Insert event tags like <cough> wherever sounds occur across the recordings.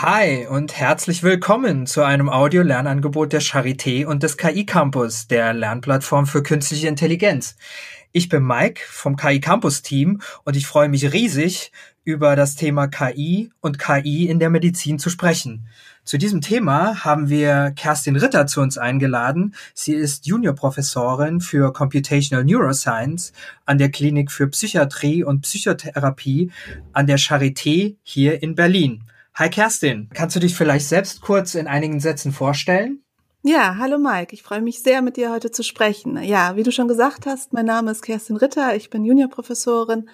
Hi und herzlich willkommen zu einem Audio-Lernangebot der Charité und des KI Campus, der Lernplattform für künstliche Intelligenz. Ich bin Mike vom KI Campus Team und ich freue mich riesig, über das Thema KI und KI in der Medizin zu sprechen. Zu diesem Thema haben wir Kerstin Ritter zu uns eingeladen. Sie ist Juniorprofessorin für Computational Neuroscience an der Klinik für Psychiatrie und Psychotherapie an der Charité hier in Berlin. Hi Kerstin, kannst du dich vielleicht selbst kurz in einigen Sätzen vorstellen? Ja, hallo Mike, ich freue mich sehr, mit dir heute zu sprechen. Ja, wie du schon gesagt hast, mein Name ist Kerstin Ritter, ich bin Juniorprofessorin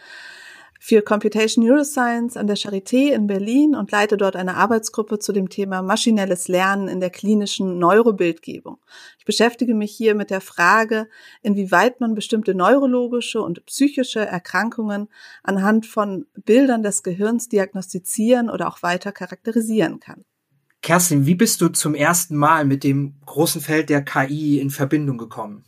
für Computation Neuroscience an der Charité in Berlin und leite dort eine Arbeitsgruppe zu dem Thema maschinelles Lernen in der klinischen Neurobildgebung. Ich beschäftige mich hier mit der Frage, inwieweit man bestimmte neurologische und psychische Erkrankungen anhand von Bildern des Gehirns diagnostizieren oder auch weiter charakterisieren kann. Kerstin, wie bist du zum ersten Mal mit dem großen Feld der KI in Verbindung gekommen?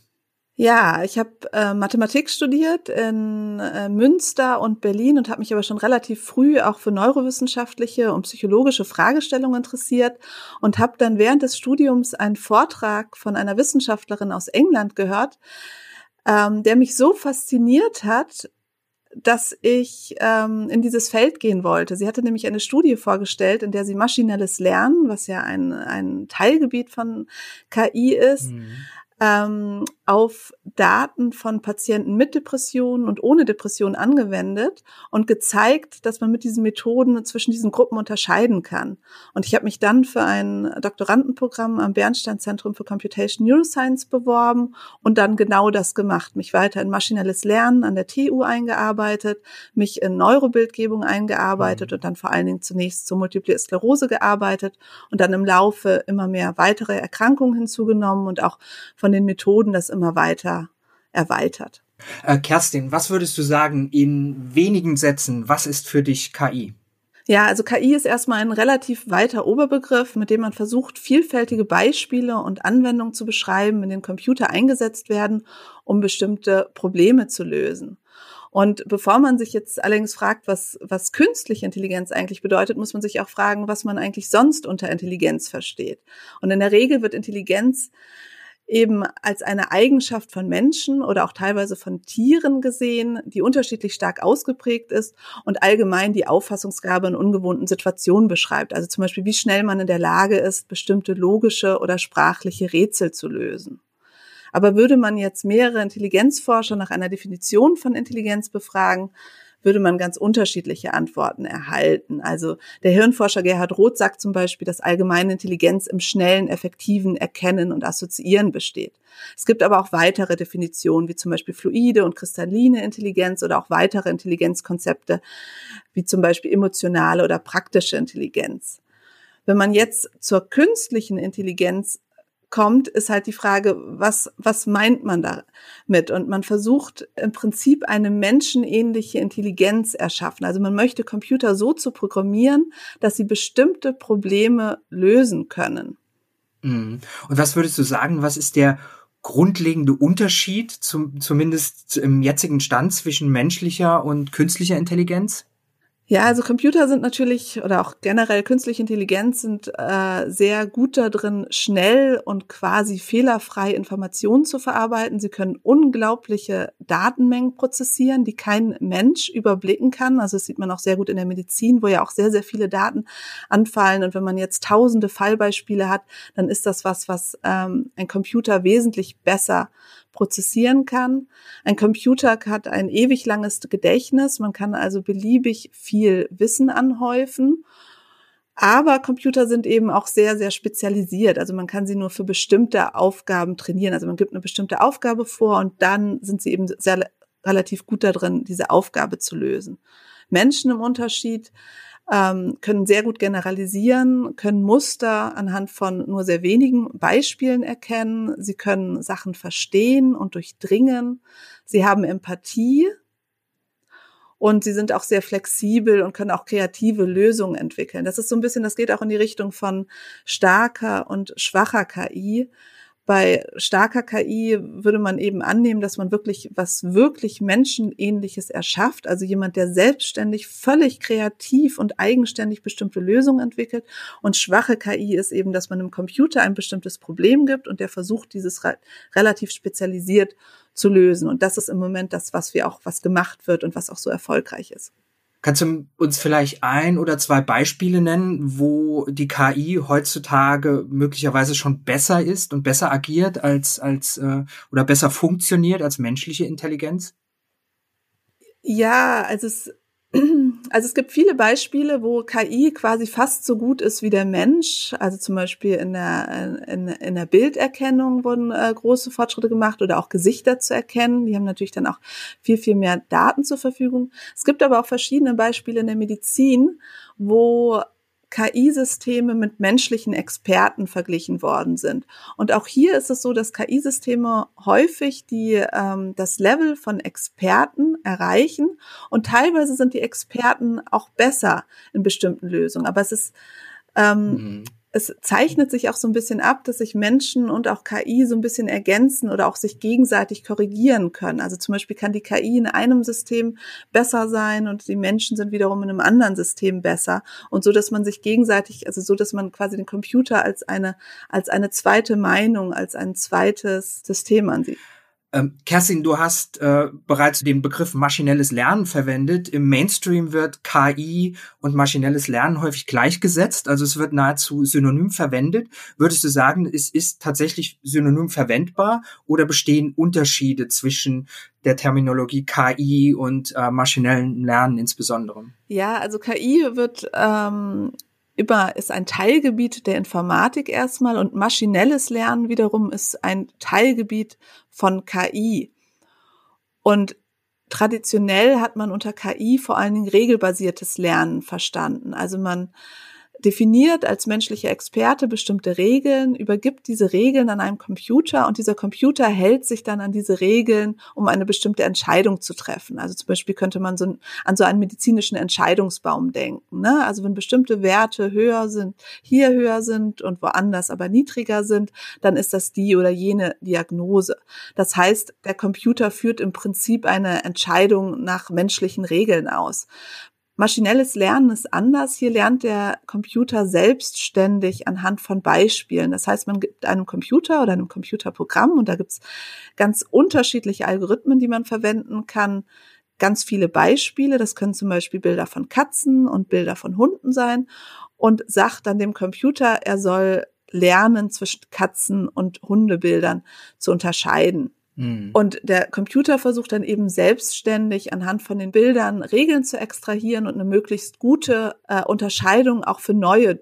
Ja, ich habe äh, Mathematik studiert in äh, Münster und Berlin und habe mich aber schon relativ früh auch für neurowissenschaftliche und psychologische Fragestellungen interessiert und habe dann während des Studiums einen Vortrag von einer Wissenschaftlerin aus England gehört, ähm, der mich so fasziniert hat, dass ich ähm, in dieses Feld gehen wollte. Sie hatte nämlich eine Studie vorgestellt, in der sie maschinelles Lernen, was ja ein, ein Teilgebiet von KI ist, mhm ähm, auf Daten von Patienten mit Depressionen und ohne Depression angewendet und gezeigt, dass man mit diesen Methoden zwischen diesen Gruppen unterscheiden kann. Und ich habe mich dann für ein Doktorandenprogramm am Bernstein Zentrum für Computation Neuroscience beworben und dann genau das gemacht, mich weiter in maschinelles Lernen an der TU eingearbeitet, mich in Neurobildgebung eingearbeitet mhm. und dann vor allen Dingen zunächst zur Multiple Sklerose gearbeitet und dann im Laufe immer mehr weitere Erkrankungen hinzugenommen und auch von von den Methoden das immer weiter erweitert. Äh, Kerstin, was würdest du sagen in wenigen Sätzen, was ist für dich KI? Ja, also KI ist erstmal ein relativ weiter Oberbegriff, mit dem man versucht, vielfältige Beispiele und Anwendungen zu beschreiben, in denen Computer eingesetzt werden, um bestimmte Probleme zu lösen. Und bevor man sich jetzt allerdings fragt, was, was künstliche Intelligenz eigentlich bedeutet, muss man sich auch fragen, was man eigentlich sonst unter Intelligenz versteht. Und in der Regel wird Intelligenz eben als eine Eigenschaft von Menschen oder auch teilweise von Tieren gesehen, die unterschiedlich stark ausgeprägt ist und allgemein die Auffassungsgabe in ungewohnten Situationen beschreibt. Also zum Beispiel, wie schnell man in der Lage ist, bestimmte logische oder sprachliche Rätsel zu lösen. Aber würde man jetzt mehrere Intelligenzforscher nach einer Definition von Intelligenz befragen, würde man ganz unterschiedliche Antworten erhalten. Also der Hirnforscher Gerhard Roth sagt zum Beispiel, dass allgemeine Intelligenz im schnellen, effektiven Erkennen und Assoziieren besteht. Es gibt aber auch weitere Definitionen, wie zum Beispiel fluide und kristalline Intelligenz oder auch weitere Intelligenzkonzepte, wie zum Beispiel emotionale oder praktische Intelligenz. Wenn man jetzt zur künstlichen Intelligenz kommt, ist halt die Frage, was, was meint man damit? Und man versucht im Prinzip eine menschenähnliche Intelligenz erschaffen. Also man möchte Computer so zu programmieren, dass sie bestimmte Probleme lösen können. Mhm. Und was würdest du sagen, was ist der grundlegende Unterschied zum, zumindest im jetzigen Stand zwischen menschlicher und künstlicher Intelligenz? Ja, also Computer sind natürlich oder auch generell künstliche Intelligenz sind äh, sehr gut darin, schnell und quasi fehlerfrei Informationen zu verarbeiten. Sie können unglaubliche Datenmengen prozessieren, die kein Mensch überblicken kann. Also das sieht man auch sehr gut in der Medizin, wo ja auch sehr, sehr viele Daten anfallen. Und wenn man jetzt tausende Fallbeispiele hat, dann ist das was, was ähm, ein Computer wesentlich besser prozessieren kann. Ein Computer hat ein ewig langes Gedächtnis. Man kann also beliebig viel Wissen anhäufen. Aber Computer sind eben auch sehr, sehr spezialisiert. Also man kann sie nur für bestimmte Aufgaben trainieren. Also man gibt eine bestimmte Aufgabe vor und dann sind sie eben sehr relativ gut darin, diese Aufgabe zu lösen. Menschen im Unterschied ähm, können sehr gut generalisieren, können Muster anhand von nur sehr wenigen Beispielen erkennen. Sie können Sachen verstehen und durchdringen. Sie haben Empathie und sie sind auch sehr flexibel und können auch kreative Lösungen entwickeln. Das ist so ein bisschen, das geht auch in die Richtung von starker und schwacher KI. Bei starker KI würde man eben annehmen, dass man wirklich was wirklich Menschenähnliches erschafft. Also jemand, der selbstständig, völlig kreativ und eigenständig bestimmte Lösungen entwickelt. Und schwache KI ist eben, dass man einem Computer ein bestimmtes Problem gibt und der versucht, dieses relativ spezialisiert zu lösen. Und das ist im Moment das, was wir auch, was gemacht wird und was auch so erfolgreich ist. Kannst du uns vielleicht ein oder zwei Beispiele nennen, wo die KI heutzutage möglicherweise schon besser ist und besser agiert als als äh, oder besser funktioniert als menschliche Intelligenz? Ja, also es <clears throat> also es gibt viele Beispiele, wo KI quasi fast so gut ist wie der Mensch. Also zum Beispiel in der, in, in der Bilderkennung wurden äh, große Fortschritte gemacht oder auch Gesichter zu erkennen. Die haben natürlich dann auch viel, viel mehr Daten zur Verfügung. Es gibt aber auch verschiedene Beispiele in der Medizin, wo KI-Systeme mit menschlichen Experten verglichen worden sind. Und auch hier ist es so, dass KI-Systeme häufig die, ähm, das Level von Experten erreichen und teilweise sind die Experten auch besser in bestimmten Lösungen. Aber es ist ähm, mhm es zeichnet sich auch so ein bisschen ab, dass sich Menschen und auch KI so ein bisschen ergänzen oder auch sich gegenseitig korrigieren können. Also zum Beispiel kann die KI in einem System besser sein und die Menschen sind wiederum in einem anderen System besser. Und so, dass man sich gegenseitig, also so, dass man quasi den Computer als eine, als eine zweite Meinung, als ein zweites System ansieht. Ähm, Kerstin, du hast äh, bereits den Begriff maschinelles Lernen verwendet. Im Mainstream wird KI und maschinelles Lernen häufig gleichgesetzt, also es wird nahezu synonym verwendet. Würdest du sagen, es ist tatsächlich synonym verwendbar oder bestehen Unterschiede zwischen der Terminologie KI und äh, maschinellen Lernen insbesondere? Ja, also KI wird ähm, über ist ein Teilgebiet der Informatik erstmal und maschinelles Lernen wiederum ist ein Teilgebiet von KI. Und traditionell hat man unter KI vor allen Dingen regelbasiertes Lernen verstanden. Also man definiert als menschlicher Experte bestimmte Regeln, übergibt diese Regeln an einem Computer und dieser Computer hält sich dann an diese Regeln, um eine bestimmte Entscheidung zu treffen. Also zum Beispiel könnte man so an so einen medizinischen Entscheidungsbaum denken. Ne? Also wenn bestimmte Werte höher sind, hier höher sind und woanders aber niedriger sind, dann ist das die oder jene Diagnose. Das heißt, der Computer führt im Prinzip eine Entscheidung nach menschlichen Regeln aus. Maschinelles Lernen ist anders. Hier lernt der Computer selbstständig anhand von Beispielen. Das heißt, man gibt einem Computer oder einem Computerprogramm und da gibt's ganz unterschiedliche Algorithmen, die man verwenden kann. Ganz viele Beispiele. Das können zum Beispiel Bilder von Katzen und Bilder von Hunden sein und sagt dann dem Computer, er soll lernen zwischen Katzen und Hundebildern zu unterscheiden. Mhm. Und der Computer versucht dann eben selbstständig anhand von den Bildern Regeln zu extrahieren und eine möglichst gute äh, Unterscheidung auch für neue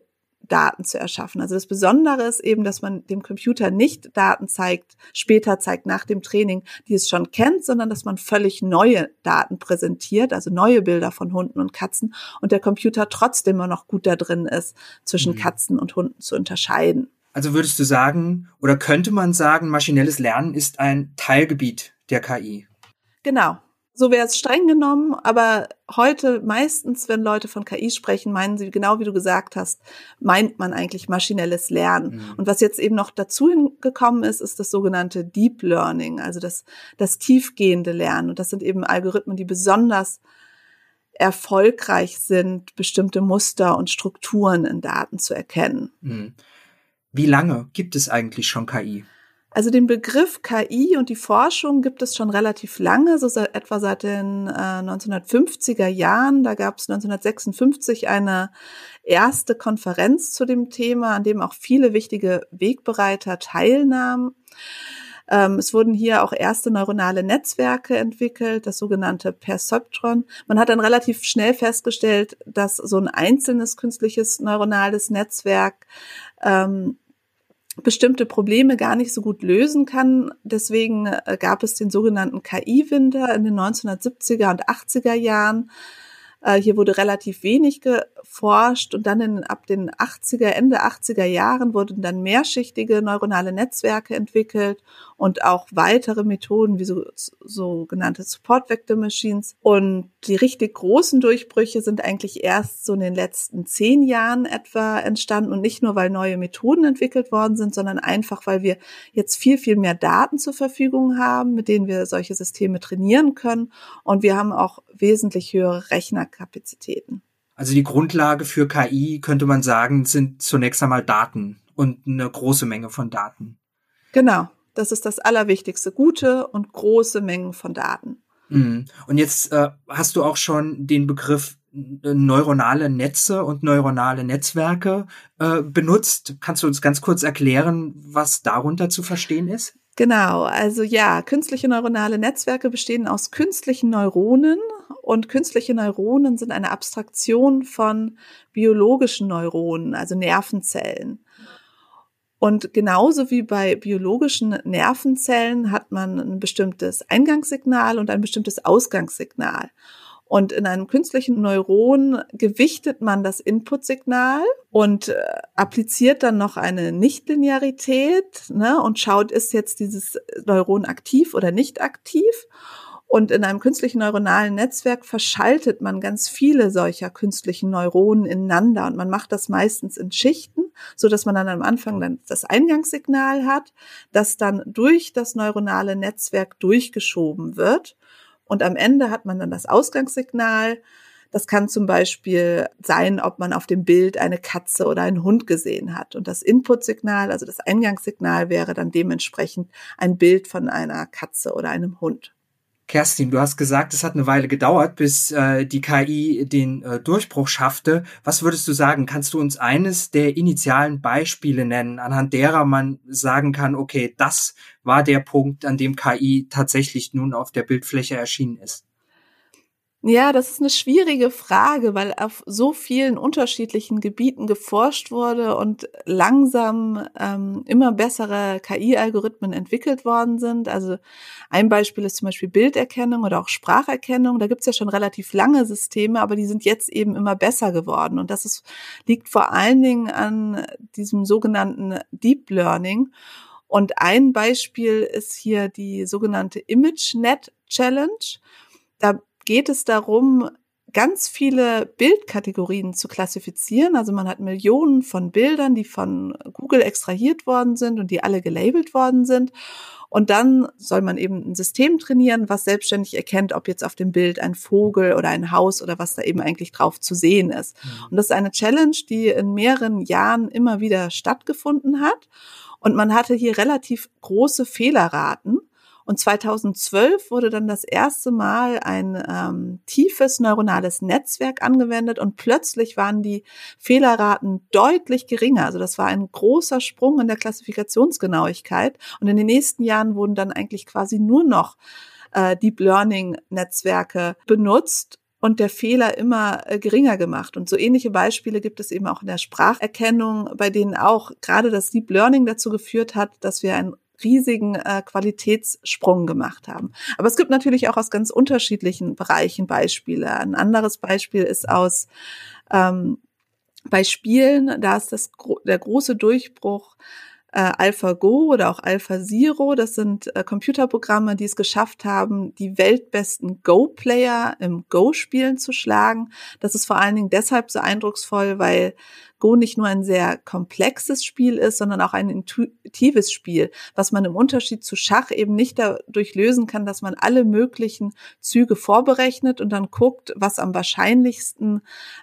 Daten zu erschaffen. Also das Besondere ist eben, dass man dem Computer nicht Daten zeigt, später zeigt nach dem Training, die es schon kennt, sondern dass man völlig neue Daten präsentiert, also neue Bilder von Hunden und Katzen und der Computer trotzdem immer noch gut da drin ist, zwischen mhm. Katzen und Hunden zu unterscheiden. Also würdest du sagen, oder könnte man sagen, maschinelles Lernen ist ein Teilgebiet der KI? Genau. So wäre es streng genommen, aber heute meistens, wenn Leute von KI sprechen, meinen sie, genau wie du gesagt hast, meint man eigentlich maschinelles Lernen. Mhm. Und was jetzt eben noch dazu gekommen ist, ist das sogenannte Deep Learning, also das, das tiefgehende Lernen. Und das sind eben Algorithmen, die besonders erfolgreich sind, bestimmte Muster und Strukturen in Daten zu erkennen. Mhm. Wie lange gibt es eigentlich schon KI? Also den Begriff KI und die Forschung gibt es schon relativ lange, so seit, etwa seit den äh, 1950er Jahren. Da gab es 1956 eine erste Konferenz zu dem Thema, an dem auch viele wichtige Wegbereiter teilnahmen. Ähm, es wurden hier auch erste neuronale Netzwerke entwickelt, das sogenannte Perceptron. Man hat dann relativ schnell festgestellt, dass so ein einzelnes künstliches neuronales Netzwerk ähm, bestimmte Probleme gar nicht so gut lösen kann. Deswegen äh, gab es den sogenannten KI-Winter in den 1970er und 80er Jahren. Äh, hier wurde relativ wenig geforscht und dann in, ab den 80er, Ende 80er Jahren wurden dann mehrschichtige neuronale Netzwerke entwickelt und auch weitere Methoden wie so, sogenannte Support Vector Machines. Und die richtig großen Durchbrüche sind eigentlich erst so in den letzten zehn Jahren etwa entstanden und nicht nur, weil neue Methoden entwickelt worden sind, sondern einfach, weil wir jetzt viel, viel mehr Daten zur Verfügung haben, mit denen wir solche Systeme trainieren können. Und wir haben auch wesentlich höhere Rechnerkapazitäten. Also die Grundlage für KI, könnte man sagen, sind zunächst einmal Daten und eine große Menge von Daten. Genau. Das ist das Allerwichtigste. Gute und große Mengen von Daten. Mhm. Und jetzt äh, hast du auch schon den Begriff neuronale Netze und neuronale Netzwerke äh, benutzt. Kannst du uns ganz kurz erklären, was darunter zu verstehen ist? Genau, also ja, künstliche neuronale Netzwerke bestehen aus künstlichen Neuronen und künstliche Neuronen sind eine Abstraktion von biologischen Neuronen, also Nervenzellen. Und genauso wie bei biologischen Nervenzellen hat man ein bestimmtes Eingangssignal und ein bestimmtes Ausgangssignal. Und in einem künstlichen Neuron gewichtet man das Inputsignal und äh, appliziert dann noch eine Nichtlinearität ne, und schaut, ist jetzt dieses Neuron aktiv oder nicht aktiv. Und in einem künstlichen neuronalen Netzwerk verschaltet man ganz viele solcher künstlichen Neuronen ineinander und man macht das meistens in Schichten, so dass man dann am Anfang dann das Eingangssignal hat, das dann durch das neuronale Netzwerk durchgeschoben wird und am Ende hat man dann das Ausgangssignal. Das kann zum Beispiel sein, ob man auf dem Bild eine Katze oder einen Hund gesehen hat. Und das Inputsignal, also das Eingangssignal wäre dann dementsprechend ein Bild von einer Katze oder einem Hund. Kerstin, du hast gesagt, es hat eine Weile gedauert, bis äh, die KI den äh, Durchbruch schaffte. Was würdest du sagen? Kannst du uns eines der initialen Beispiele nennen, anhand derer man sagen kann, okay, das war der Punkt, an dem KI tatsächlich nun auf der Bildfläche erschienen ist? Ja, das ist eine schwierige Frage, weil auf so vielen unterschiedlichen Gebieten geforscht wurde und langsam ähm, immer bessere KI-Algorithmen entwickelt worden sind. Also ein Beispiel ist zum Beispiel Bilderkennung oder auch Spracherkennung. Da gibt's ja schon relativ lange Systeme, aber die sind jetzt eben immer besser geworden. Und das ist, liegt vor allen Dingen an diesem sogenannten Deep Learning. Und ein Beispiel ist hier die sogenannte ImageNet Challenge. Da geht es darum, ganz viele Bildkategorien zu klassifizieren. Also man hat Millionen von Bildern, die von Google extrahiert worden sind und die alle gelabelt worden sind. Und dann soll man eben ein System trainieren, was selbstständig erkennt, ob jetzt auf dem Bild ein Vogel oder ein Haus oder was da eben eigentlich drauf zu sehen ist. Mhm. Und das ist eine Challenge, die in mehreren Jahren immer wieder stattgefunden hat. Und man hatte hier relativ große Fehlerraten. Und 2012 wurde dann das erste Mal ein ähm, tiefes neuronales Netzwerk angewendet und plötzlich waren die Fehlerraten deutlich geringer. Also das war ein großer Sprung in der Klassifikationsgenauigkeit. Und in den nächsten Jahren wurden dann eigentlich quasi nur noch äh, Deep Learning Netzwerke benutzt und der Fehler immer äh, geringer gemacht. Und so ähnliche Beispiele gibt es eben auch in der Spracherkennung, bei denen auch gerade das Deep Learning dazu geführt hat, dass wir ein riesigen äh, Qualitätssprung gemacht haben. Aber es gibt natürlich auch aus ganz unterschiedlichen Bereichen Beispiele. Ein anderes Beispiel ist aus ähm, bei Spielen, da ist das der große Durchbruch äh, AlphaGo oder auch AlphaZero. Das sind äh, Computerprogramme, die es geschafft haben, die weltbesten Go-Player im Go-Spielen zu schlagen. Das ist vor allen Dingen deshalb so eindrucksvoll, weil Go nicht nur ein sehr komplexes Spiel ist, sondern auch ein intuitives Spiel, was man im Unterschied zu Schach eben nicht dadurch lösen kann, dass man alle möglichen Züge vorberechnet und dann guckt, was am wahrscheinlichsten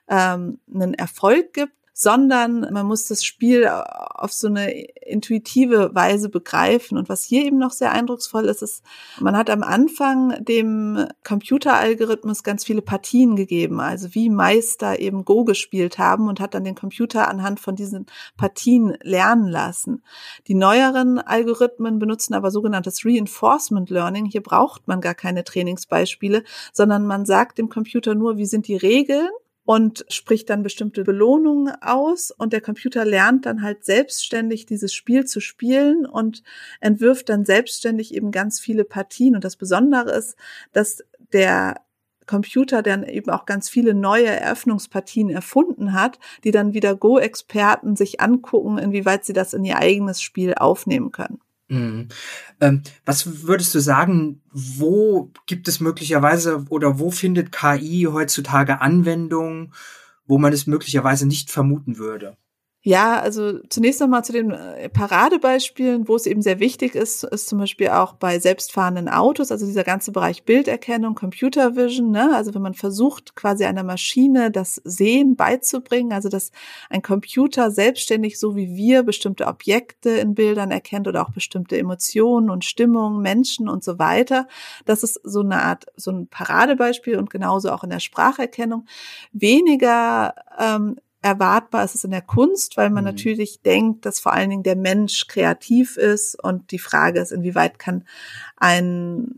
ähm, einen Erfolg gibt, sondern man muss das Spiel auf so eine intuitive Weise begreifen. Und was hier eben noch sehr eindrucksvoll ist, ist, man hat am Anfang dem Computeralgorithmus ganz viele Partien gegeben, also wie Meister eben Go gespielt haben und hat dann den Computer anhand von diesen Partien lernen lassen. Die neueren Algorithmen benutzen aber sogenanntes Reinforcement Learning. Hier braucht man gar keine Trainingsbeispiele, sondern man sagt dem Computer nur, wie sind die Regeln und spricht dann bestimmte Belohnungen aus und der Computer lernt dann halt selbstständig dieses Spiel zu spielen und entwirft dann selbstständig eben ganz viele Partien und das Besondere ist, dass der Computer dann eben auch ganz viele neue Eröffnungspartien erfunden hat, die dann wieder Go-Experten sich angucken, inwieweit sie das in ihr eigenes Spiel aufnehmen können. Mhm. Ähm, was würdest du sagen, wo gibt es möglicherweise oder wo findet KI heutzutage Anwendung, wo man es möglicherweise nicht vermuten würde? Ja, also zunächst nochmal zu den äh, Paradebeispielen, wo es eben sehr wichtig ist, ist zum Beispiel auch bei selbstfahrenden Autos, also dieser ganze Bereich Bilderkennung, Computer Vision, ne? also wenn man versucht, quasi einer Maschine das Sehen beizubringen, also dass ein Computer selbstständig, so wie wir, bestimmte Objekte in Bildern erkennt oder auch bestimmte Emotionen und Stimmungen, Menschen und so weiter. Das ist so eine Art, so ein Paradebeispiel und genauso auch in der Spracherkennung. Weniger ähm, erwartbar ist es in der Kunst, weil man mhm. natürlich denkt, dass vor allen Dingen der Mensch kreativ ist und die Frage ist, inwieweit kann ein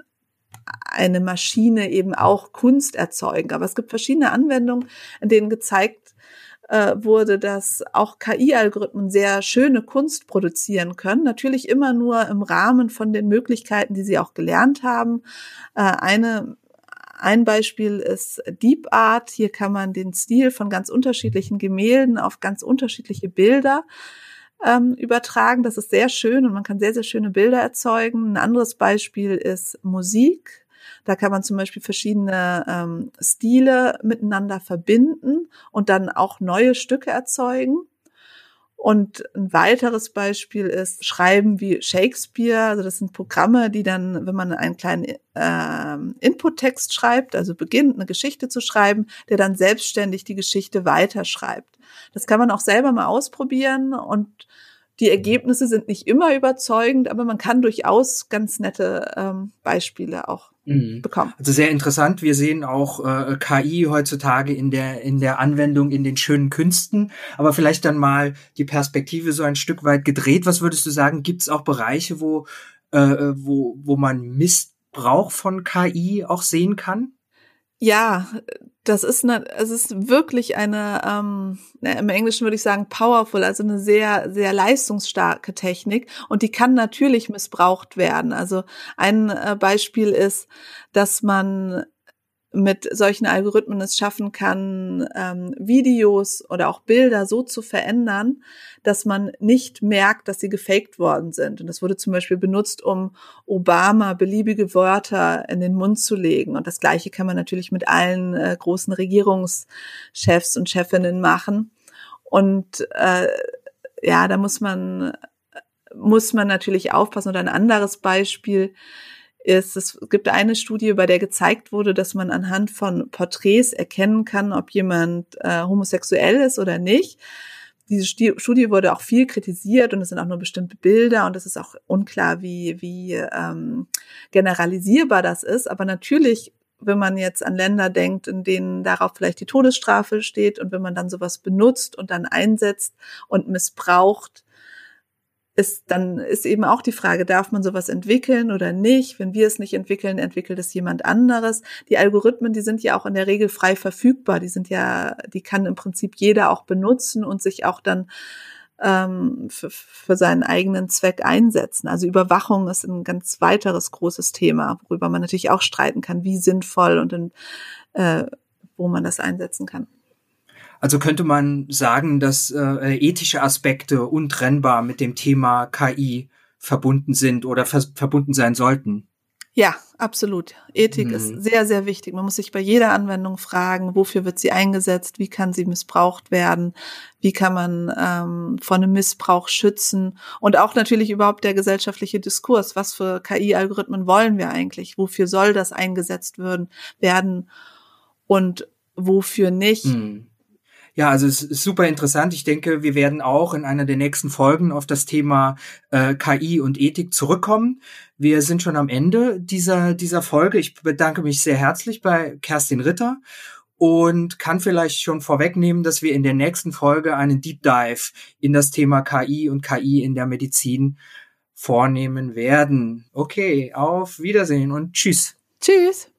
eine Maschine eben auch Kunst erzeugen. Aber es gibt verschiedene Anwendungen, in denen gezeigt äh, wurde, dass auch KI-Algorithmen sehr schöne Kunst produzieren können. Natürlich immer nur im Rahmen von den Möglichkeiten, die sie auch gelernt haben. Äh, eine ein Beispiel ist Deep Art. Hier kann man den Stil von ganz unterschiedlichen Gemälden auf ganz unterschiedliche Bilder ähm, übertragen. Das ist sehr schön und man kann sehr, sehr schöne Bilder erzeugen. Ein anderes Beispiel ist Musik. Da kann man zum Beispiel verschiedene ähm, Stile miteinander verbinden und dann auch neue Stücke erzeugen. Und ein weiteres Beispiel ist Schreiben wie Shakespeare. Also das sind Programme, die dann, wenn man einen kleinen äh, Input-Text schreibt, also beginnt, eine Geschichte zu schreiben, der dann selbstständig die Geschichte weiterschreibt. Das kann man auch selber mal ausprobieren und die Ergebnisse sind nicht immer überzeugend, aber man kann durchaus ganz nette ähm, Beispiele auch mhm. bekommen. Also sehr interessant. Wir sehen auch äh, KI heutzutage in der in der Anwendung in den schönen Künsten, aber vielleicht dann mal die Perspektive so ein Stück weit gedreht. Was würdest du sagen? Gibt es auch Bereiche, wo äh, wo wo man Missbrauch von KI auch sehen kann? Ja, das ist eine, es ist wirklich eine, ähm, im Englischen würde ich sagen powerful, also eine sehr, sehr leistungsstarke Technik und die kann natürlich missbraucht werden. Also ein äh, Beispiel ist, dass man mit solchen Algorithmen es schaffen kann, ähm, Videos oder auch Bilder so zu verändern, dass man nicht merkt, dass sie gefaked worden sind. Und das wurde zum Beispiel benutzt, um Obama beliebige Wörter in den Mund zu legen. Und das Gleiche kann man natürlich mit allen äh, großen Regierungschefs und Chefinnen machen. Und äh, ja, da muss man muss man natürlich aufpassen. Oder ein anderes Beispiel ist, es gibt eine Studie, bei der gezeigt wurde, dass man anhand von Porträts erkennen kann, ob jemand äh, homosexuell ist oder nicht. Diese Studie wurde auch viel kritisiert und es sind auch nur bestimmte Bilder und es ist auch unklar, wie, wie ähm, generalisierbar das ist. Aber natürlich, wenn man jetzt an Länder denkt, in denen darauf vielleicht die Todesstrafe steht und wenn man dann sowas benutzt und dann einsetzt und missbraucht, ist, dann ist eben auch die Frage, darf man sowas entwickeln oder nicht? Wenn wir es nicht entwickeln, entwickelt es jemand anderes. Die Algorithmen, die sind ja auch in der Regel frei verfügbar. Die sind ja, die kann im Prinzip jeder auch benutzen und sich auch dann ähm, für, für seinen eigenen Zweck einsetzen. Also Überwachung ist ein ganz weiteres großes Thema, worüber man natürlich auch streiten kann, wie sinnvoll und in, äh, wo man das einsetzen kann. Also könnte man sagen, dass äh, ethische Aspekte untrennbar mit dem Thema KI verbunden sind oder ver verbunden sein sollten. Ja, absolut. Ethik mhm. ist sehr, sehr wichtig. Man muss sich bei jeder Anwendung fragen, wofür wird sie eingesetzt, wie kann sie missbraucht werden, wie kann man ähm, vor einem Missbrauch schützen und auch natürlich überhaupt der gesellschaftliche Diskurs. Was für KI-Algorithmen wollen wir eigentlich? Wofür soll das eingesetzt werden, werden und wofür nicht? Mhm. Ja, also es ist super interessant. Ich denke, wir werden auch in einer der nächsten Folgen auf das Thema äh, KI und Ethik zurückkommen. Wir sind schon am Ende dieser, dieser Folge. Ich bedanke mich sehr herzlich bei Kerstin Ritter und kann vielleicht schon vorwegnehmen, dass wir in der nächsten Folge einen Deep Dive in das Thema KI und KI in der Medizin vornehmen werden. Okay, auf Wiedersehen und tschüss. Tschüss.